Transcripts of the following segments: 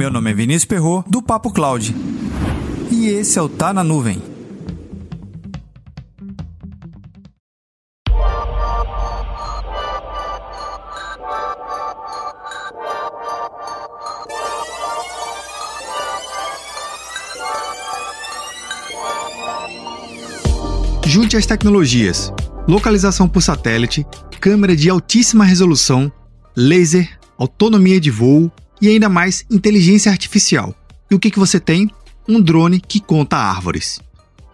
Meu nome é Vinícius Perro do Papo Cloud. E esse é o Tá na Nuvem. Junte as tecnologias: localização por satélite, câmera de altíssima resolução, laser, autonomia de voo e ainda mais inteligência artificial. E o que, que você tem? Um drone que conta árvores.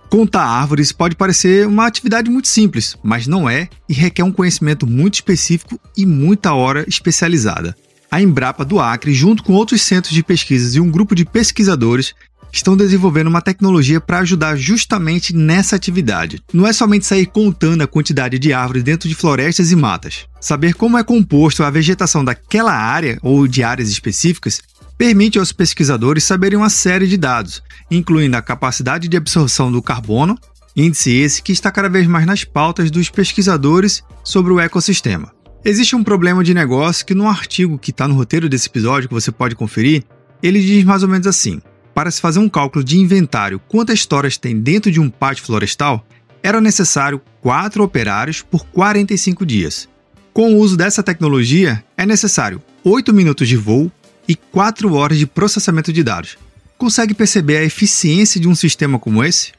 Contar árvores pode parecer uma atividade muito simples, mas não é e requer um conhecimento muito específico e muita hora especializada. A Embrapa do Acre, junto com outros centros de pesquisas e um grupo de pesquisadores, estão desenvolvendo uma tecnologia para ajudar justamente nessa atividade. Não é somente sair contando a quantidade de árvores dentro de florestas e matas. Saber como é composto a vegetação daquela área ou de áreas específicas permite aos pesquisadores saberem uma série de dados, incluindo a capacidade de absorção do carbono, índice esse que está cada vez mais nas pautas dos pesquisadores sobre o ecossistema. Existe um problema de negócio que no artigo que está no roteiro desse episódio que você pode conferir, ele diz mais ou menos assim: para se fazer um cálculo de inventário quantas toras tem dentro de um pátio florestal, era necessário 4 operários por 45 dias. Com o uso dessa tecnologia, é necessário 8 minutos de voo e 4 horas de processamento de dados. Consegue perceber a eficiência de um sistema como esse?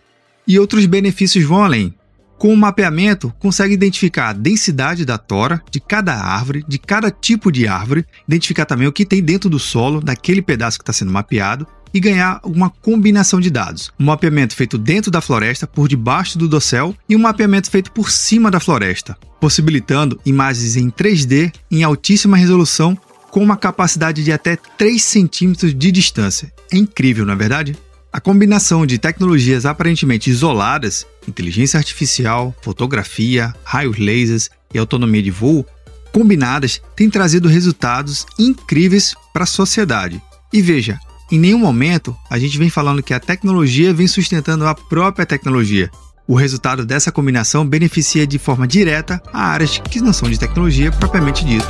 E outros benefícios vão além. Com o mapeamento, consegue identificar a densidade da tora de cada árvore, de cada tipo de árvore, identificar também o que tem dentro do solo daquele pedaço que está sendo mapeado e ganhar uma combinação de dados. Um mapeamento feito dentro da floresta, por debaixo do dossel, e um mapeamento feito por cima da floresta, possibilitando imagens em 3D em altíssima resolução com uma capacidade de até 3 centímetros de distância. É incrível, não é verdade? A combinação de tecnologias aparentemente isoladas, inteligência artificial, fotografia, raios lasers e autonomia de voo, combinadas, tem trazido resultados incríveis para a sociedade. E veja, em nenhum momento a gente vem falando que a tecnologia vem sustentando a própria tecnologia. O resultado dessa combinação beneficia de forma direta a áreas que não são de tecnologia propriamente dito.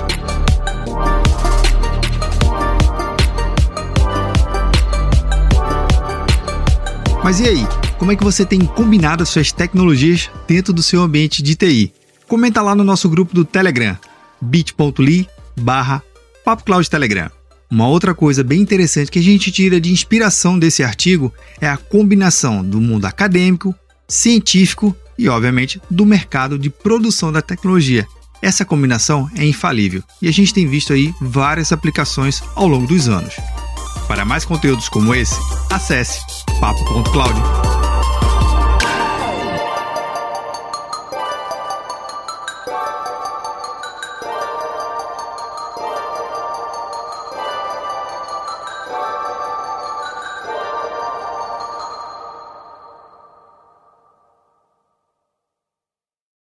Mas e aí? Como é que você tem combinado as suas tecnologias dentro do seu ambiente de TI? Comenta lá no nosso grupo do Telegram, bit.ly barra Telegram. Uma outra coisa bem interessante que a gente tira de inspiração desse artigo é a combinação do mundo acadêmico, científico e, obviamente, do mercado de produção da tecnologia. Essa combinação é infalível e a gente tem visto aí várias aplicações ao longo dos anos. Para mais conteúdos como esse, acesse papo.cloud.